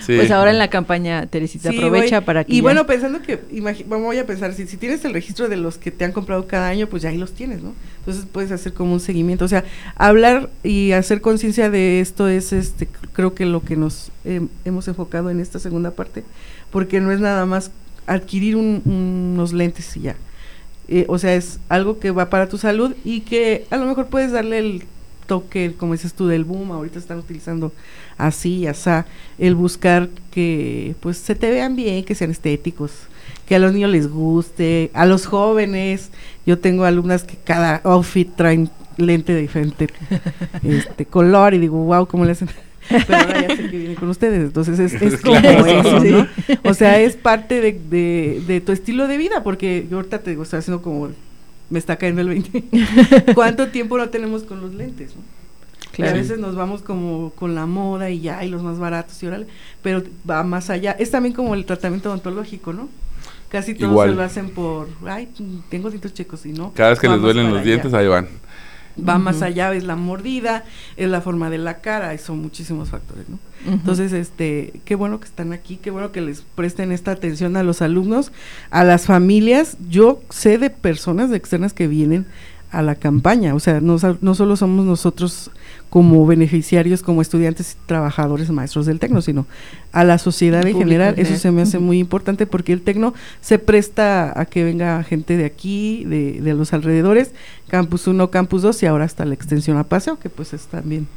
Pues ahora en la campaña Teresita aprovecha para que Y bueno, pensando que voy a pensar si si tienes el registro de los que te han comprado cada año, pues ya ahí los tienes, ¿no? Entonces puedes hacer como un seguimiento, o sea, hablar y hacer conciencia de esto es este creo que lo que nos eh, hemos enfocado en esta segunda parte, porque no es nada más adquirir unos lentes y ya. Eh, o sea, es algo que va para tu salud y que a lo mejor puedes darle el toque, como dices tú, del boom, ahorita están utilizando así, asá, el buscar que pues se te vean bien, que sean estéticos, que a los niños les guste, a los jóvenes, yo tengo alumnas que cada outfit traen lente de diferente este color y digo, wow, ¿cómo le hacen? pero ahora ya sé que viene con ustedes, entonces es, es como eso, ¿no? O sea, es parte de, de, tu estilo de vida, porque yo ahorita te digo, estoy haciendo como, me está cayendo el 20. ¿Cuánto tiempo no tenemos con los lentes, no? Claro. a veces nos vamos como con la moda y ya, y los más baratos y órale, pero va más allá. Es también como el tratamiento odontológico, ¿no? Casi todos se lo hacen por, ay, tengo dientes chicos y no. Cada vez que les duelen los dientes, ahí van va más allá, es la mordida, es la forma de la cara, son muchísimos factores, ¿no? Entonces, este, qué bueno que están aquí, qué bueno que les presten esta atención a los alumnos, a las familias. Yo sé de personas externas que vienen a la campaña, o sea, no, no solo somos nosotros como beneficiarios, como estudiantes, trabajadores, maestros del tecno, sino a la sociedad en general. Eso se me hace muy importante porque el tecno se presta a que venga gente de aquí, de, de los alrededores, Campus 1, Campus 2 y ahora hasta la extensión a paseo, que pues es también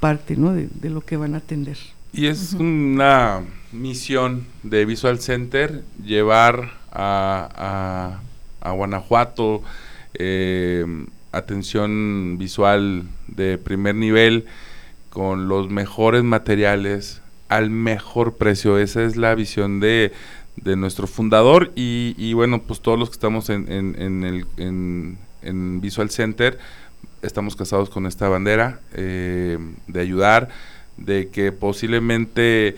parte ¿no? de, lo que van a atender. Y es una misión de Visual Center llevar a, a, Guanajuato eh, atención visual de primer nivel con los mejores materiales al mejor precio. Esa es la visión de, de nuestro fundador y, y, bueno, pues todos los que estamos en, en, el, en, Visual Center estamos casados con esta bandera eh, de ayudar, de que posiblemente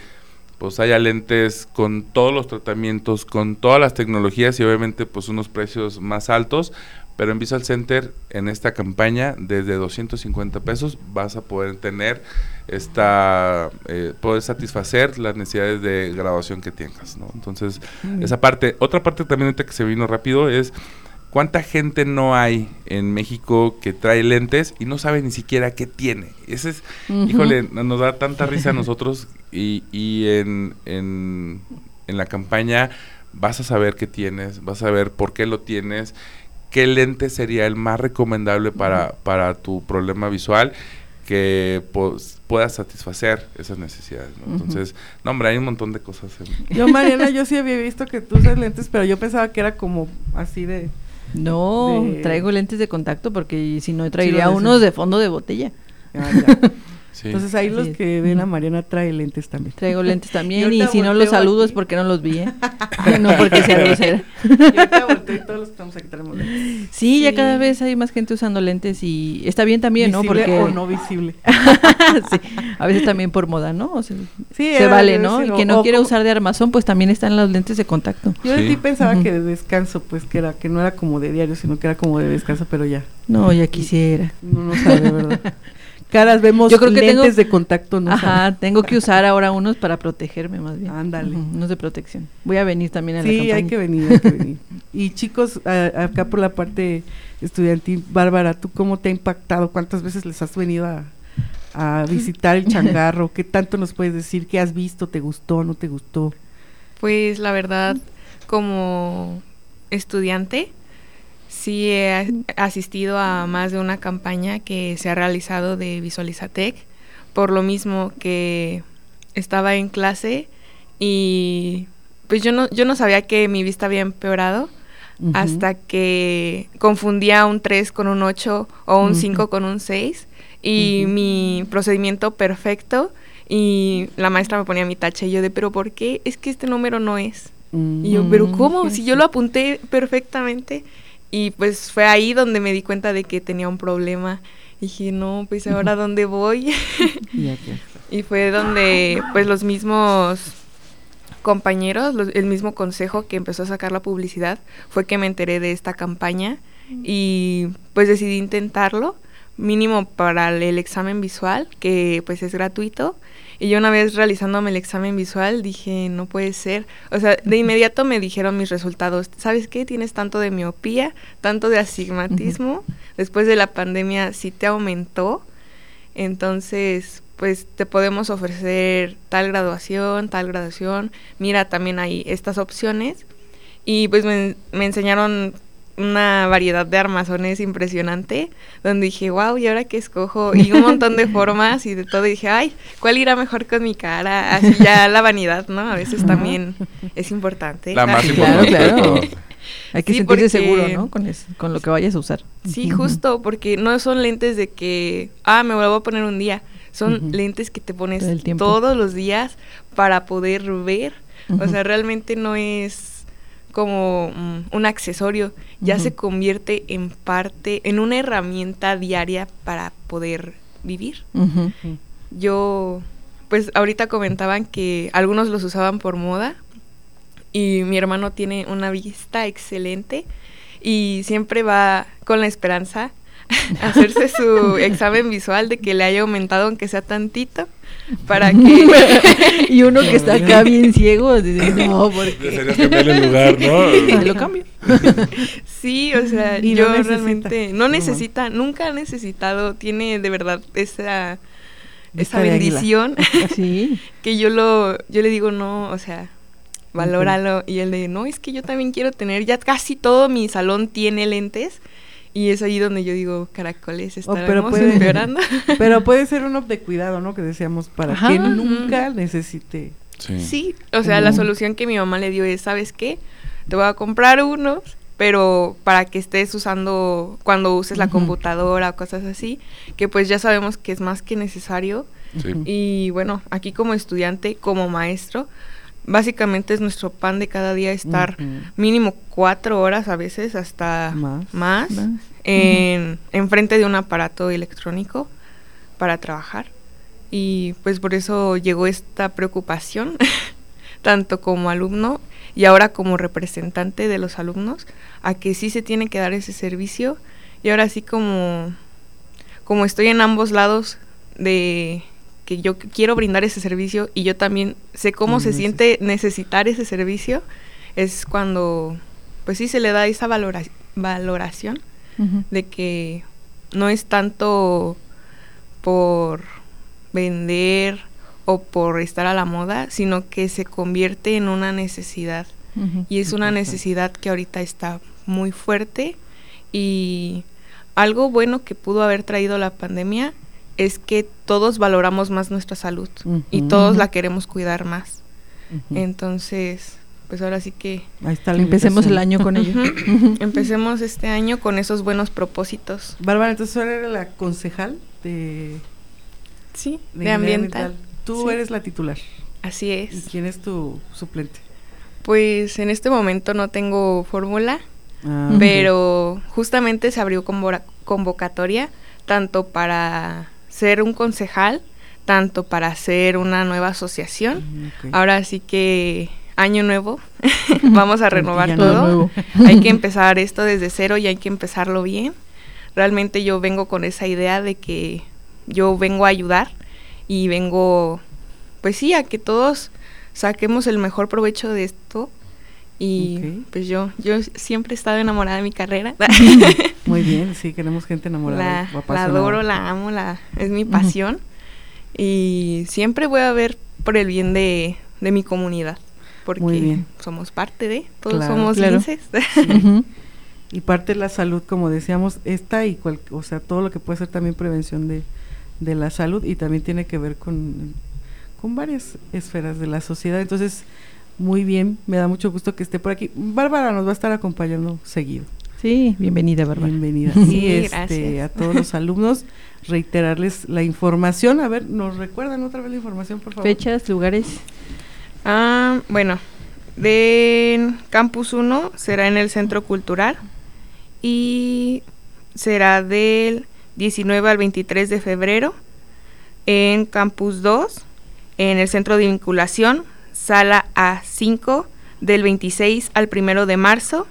pues haya lentes con todos los tratamientos, con todas las tecnologías y obviamente pues unos precios más altos, pero en Visual Center en esta campaña desde 250 pesos vas a poder tener esta, eh, poder satisfacer las necesidades de graduación que tengas, ¿no? Entonces, esa parte, otra parte también que se vino rápido es ¿Cuánta gente no hay en México que trae lentes y no sabe ni siquiera qué tiene? Ese es, híjole, nos da tanta risa a nosotros y, y en, en, en, la campaña vas a saber qué tienes, vas a saber por qué lo tienes, qué lente sería el más recomendable para, para tu problema visual que pues, pueda satisfacer esas necesidades. Entonces, no, hombre, hay un montón de cosas. Yo, Mariana, yo sí había visto que tú usas lentes, pero yo pensaba que era como así de no, traigo lentes de contacto porque si no traería unos de fondo de botella. Ah, Entonces ahí los que ven a Mariana trae lentes también. Traigo lentes también y, si no los saludo es porque no los vi, ¿eh? no porque sea grosera. y todos los que estamos aquí tenemos lentes. Sí, ya cada vez hay más gente usando lentes y está bien también, ¿no? Porque o no visible. sí, a veces también por moda, ¿no? sí, se vale, ¿no? Y que no quiere usar de armazón, pues también están los lentes de contacto. Yo de ti pensaba que de descanso, pues que era que no era como de diario, sino que era como de descanso, pero ya. No, ya quisiera. No, no sabe, ¿verdad? Caras vemos Yo creo que lentes de contacto. No Ajá, tengo que usar ahora unos para protegerme más bien. Ándale. unos de protección. Voy a venir también a la Sí, hay que venir, hay que venir. Y chicos, acá por la parte estudiantil, Bárbara, ¿tú cómo te ha impactado? ¿Cuántas veces les has venido a, a visitar el changarro? ¿Qué tanto nos puedes decir? ¿Qué has visto? ¿Te gustó? ¿No te gustó? Pues la verdad, como estudiante, Sí he asistido a más de una campaña que se ha realizado de Visualizatec, por lo mismo que estaba en clase y pues yo no, yo no sabía que mi vista había empeorado hasta que confundía un 3 con un 8 o un 5 con un 6 y mi procedimiento perfecto y la maestra me ponía mi tacha y yo de, pero ¿por qué? Es que este número no es. Y yo, pero ¿cómo? Si yo lo apunté perfectamente. Y pues fue ahí donde me di cuenta de que tenía un problema. Y dije, no, pues ahora dónde voy. y fue donde pues los mismos compañeros, el mismo consejo que empezó a sacar la publicidad, fue que me enteré de esta campaña y pues decidí intentarlo, mínimo para el examen visual, que pues es gratuito y yo una vez realizándome el examen visual dije, no puede ser. O sea, de inmediato me dijeron mis resultados. ¿Sabes qué? Tienes tanto de miopía, tanto de astigmatismo. Después de la pandemia sí te aumentó. Entonces, pues te podemos ofrecer tal graduación, tal graduación. Mira, también hay estas opciones. Y pues me, me enseñaron una variedad de armazones impresionante, donde dije, wow, ¿y ahora qué escojo? Y un montón de formas y de todo, y dije, ay, ¿cuál irá mejor con mi cara? Así ya la vanidad, ¿no? A veces también es importante. La más importante. Claro, claro. Hay que sentirse seguro, ¿no? Con, con lo que vayas a usar. Sí, justo, porque no son lentes de que, ah, me vuelvo a poner un día. Son lentes que te pones todos los días para poder ver. O sea, realmente no es como mm, un accesorio, ya se convierte en parte, en una herramienta diaria para poder vivir. Yo, pues ahorita comentaban que algunos los usaban por moda y mi hermano tiene una vista excelente y siempre va con la esperanza hacerse su examen visual de que le haya aumentado aunque sea tantito para que y uno que está acá bien ciego dice no porque el lugar no lo cambio. Sí o sea yo realmente no necesita nunca ha necesitado tiene de verdad esa esa bendición sí. que yo lo yo le digo no o sea valóralo y él de no es que yo también quiero tener ya casi todo mi salón tiene lentes y es ahí donde yo digo, caracoles, oh, estaremos empeorando. pero puede ser uno de cuidado, ¿no? Que decíamos, para que nunca necesite Sí. o sea, la solución que mi mamá le dio es, ¿sabes qué? Te voy a comprar unos, pero para que estés usando cuando uses la computadora o cosas así, que pues ya sabemos que es más que necesario. Y bueno, aquí como estudiante, como maestro, básicamente es nuestro pan de cada día estar mínimo cuatro horas a veces hasta más, en, frente de un aparato electrónico para trabajar. Y pues por eso llegó esta preocupación, tanto como alumno y ahora como representante de los alumnos, a que sí se tiene que dar ese servicio. Y ahora sí como, como estoy en ambos lados de que yo quiero brindar ese servicio y yo también sé cómo se siente necesitar ese servicio, es cuando pues sí se le da esa valoración de que no es tanto por vender o por estar a la moda, sino que se convierte en una necesidad. Y es una necesidad que ahorita está muy fuerte y algo bueno que pudo haber traído la pandemia es que todos valoramos más nuestra salud y todos la queremos cuidar más. Entonces, pues ahora sí que... Ahí está Empecemos el año con ello. Empecemos este año con esos buenos propósitos. Bárbara, entonces ahora eres la concejal de... Sí, de, ambiental. Tú eres la titular. Así es. ¿Y quién es tu suplente? Pues en este momento no tengo fórmula, ah, pero justamente se abrió convocatoria tanto para ser un concejal, tanto para hacer una nueva asociación. Ahora sí que año nuevo, vamos a renovar todo. hay que empezar esto desde cero y hay que empezarlo bien. Realmente yo vengo con esa idea de que yo vengo a ayudar y vengo, pues sí, a que todos saquemos el mejor provecho de esto. Y pues yo, yo siempre he estado enamorada de mi carrera. Muy bien, sí, queremos gente enamorada. La, adoro, la amo, la es mi pasión. Y siempre voy a ver por el bien de, mi comunidad. Porque somos parte de, todos somos claro. Y parte de la salud, como decíamos, esta y cual, o sea, todo lo que puede ser también prevención de, de la salud y también tiene que ver con, con varias esferas de la sociedad. Entonces, muy bien, me da mucho gusto que esté por aquí. Bárbara nos va a estar acompañando seguido. Sí, bienvenida, Bárbara. Bienvenida. Sí, este, a todos los alumnos, reiterarles la información. A ver, ¿nos recuerdan otra vez la información, por favor? Fechas, lugares. Ah, bueno, de Campus 1 será en el Centro Cultural y será del 19 al 23 de febrero. En Campus 2, en el Centro de Vinculación, sala A5 del 26 al 1 de marzo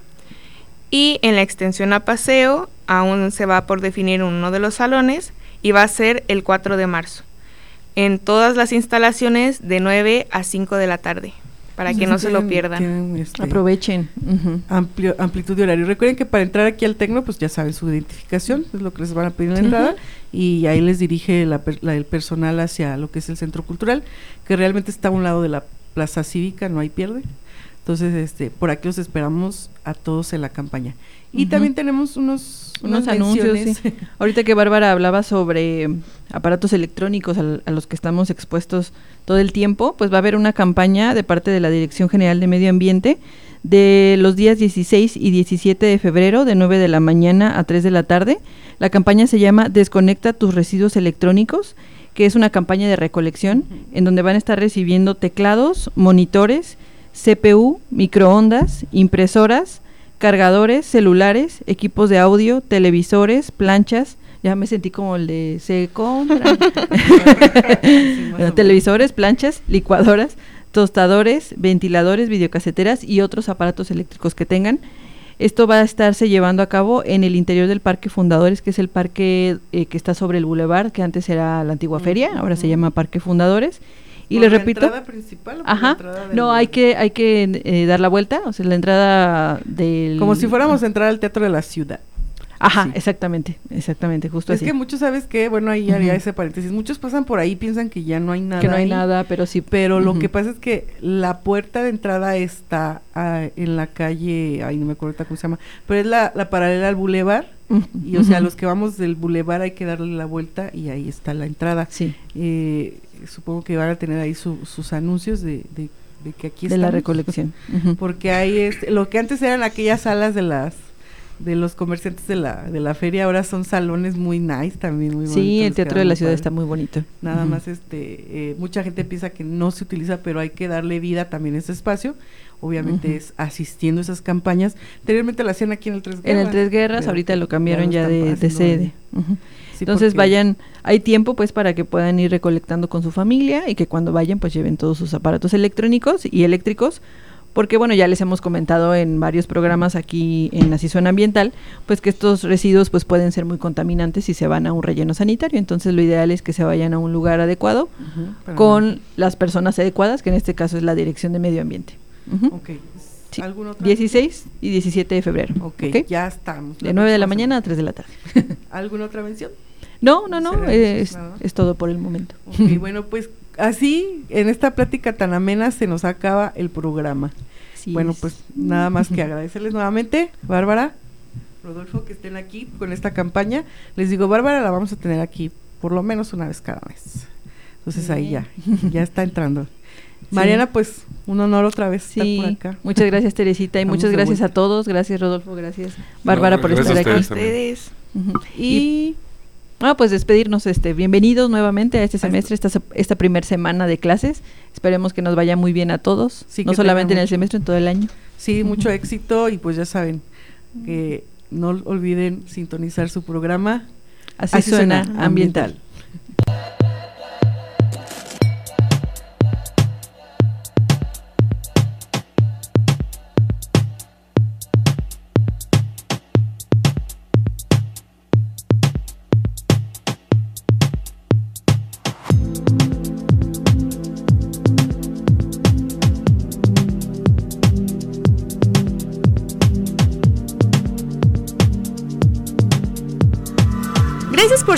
y en la extensión a paseo aún se va por definir uno de los salones y va a ser el 4 de marzo. En todas las instalaciones de 9 a 5 de la tarde para que no se lo pierdan. Este, Aprovechen. amplio, amplitud de horario. Recuerden que para entrar aquí al Tecno, pues ya saben su identificación, es lo que les van a pedir en la entrada, y ahí les dirige la, el personal hacia lo que es el centro cultural, que realmente está a un lado de la plaza cívica, no hay pierde. Entonces, este, por aquí os esperamos a todos en la campaña. Y también tenemos unos, unos anuncios. Ahorita que Bárbara hablaba sobre aparatos electrónicos a, los que estamos expuestos todo el tiempo, pues va a haber una campaña de parte de la Dirección General de Medio Ambiente de los días 16 y 17 de febrero de 9 de la mañana a 3 de la tarde. La campaña se llama Desconecta tus residuos electrónicos, que es una campaña de recolección en donde van a estar recibiendo teclados, monitores, CPU, microondas, impresoras, cargadores, celulares, equipos de audio, televisores, planchas. Ya me sentí como el de se compra. televisores, planchas, licuadoras, tostadores, ventiladores, videocaseteras y otros aparatos eléctricos que tengan. Esto va a estarse llevando a cabo en el interior del Parque Fundadores, que es el parque eh, que está sobre el Boulevard, que antes era la antigua feria, ahora se llama Parque Fundadores y le repito. entrada principal o ajá, no, hay que, hay que eh, dar la vuelta, o sea, la entrada del... Como si fuéramos a entrar al Teatro de la Ciudad. Ajá, exactamente, exactamente, justo es así. Es que muchos, ¿sabes que Bueno, ahí haría ese paréntesis. Muchos pasan por ahí piensan que ya no hay nada. Que no hay nada, pero sí. Pero lo que pasa es que la puerta de entrada está ah, en la calle, ay, no me acuerdo cómo se llama, pero es la, la paralela al bulevar. Y o sea, los que vamos del bulevar hay que darle la vuelta y ahí está la entrada. Sí. Eh, supongo que van a tener ahí sus anuncios de, de, que aquí De la recolección. Porque hay este, lo que antes eran aquellas salas de las de los comerciantes de la, de la feria ahora son salones muy nice también muy sí el teatro de la ciudad está muy bonito. Nada más este eh, mucha gente piensa que no se utiliza pero hay que darle vida también a ese espacio. Obviamente es asistiendo a esas campañas. Anteriormente lo hacían aquí en el Tres Guerras en el Tres Guerras ahorita lo cambiaron ya, de, sede. Entonces vayan hay tiempo pues para que puedan ir recolectando con su familia y que cuando vayan pues lleven todos sus aparatos electrónicos y eléctricos porque bueno, ya les hemos comentado en varios programas aquí en Así Suena Ambiental, pues que estos residuos pues pueden ser muy contaminantes si se van a un relleno sanitario, entonces lo ideal es que se vayan a un lugar adecuado con las personas adecuadas, que en este caso es la Dirección de Medio Ambiente. 16 y 17 de febrero. Ok, ya estamos. De 9 de la mañana a 3 de la tarde. ¿Alguna otra mención? No, no, no, es, es, todo por el momento. Ok, bueno, pues así, en esta plática tan amena se nos acaba el programa. bueno, pues nada más que agradecerles nuevamente, Bárbara, Rodolfo, que estén aquí con esta campaña. Les digo, Bárbara la vamos a tener aquí por lo menos una vez cada mes. Entonces ahí ya, ya está entrando. Mariana, pues un honor otra vez estar por acá. Muchas gracias Teresita y muchas gracias a todos. Gracias Rodolfo, gracias Bárbara por estar aquí. Ustedes. Y bueno, pues despedirnos, este, bienvenidos nuevamente a este semestre, esta, esta primera semana de clases. Esperemos que nos vaya muy bien a todos, no solamente en el semestre, en todo el año. Sí, mucho éxito y pues ya saben que no olviden sintonizar su programa. Así, suena, ambiental.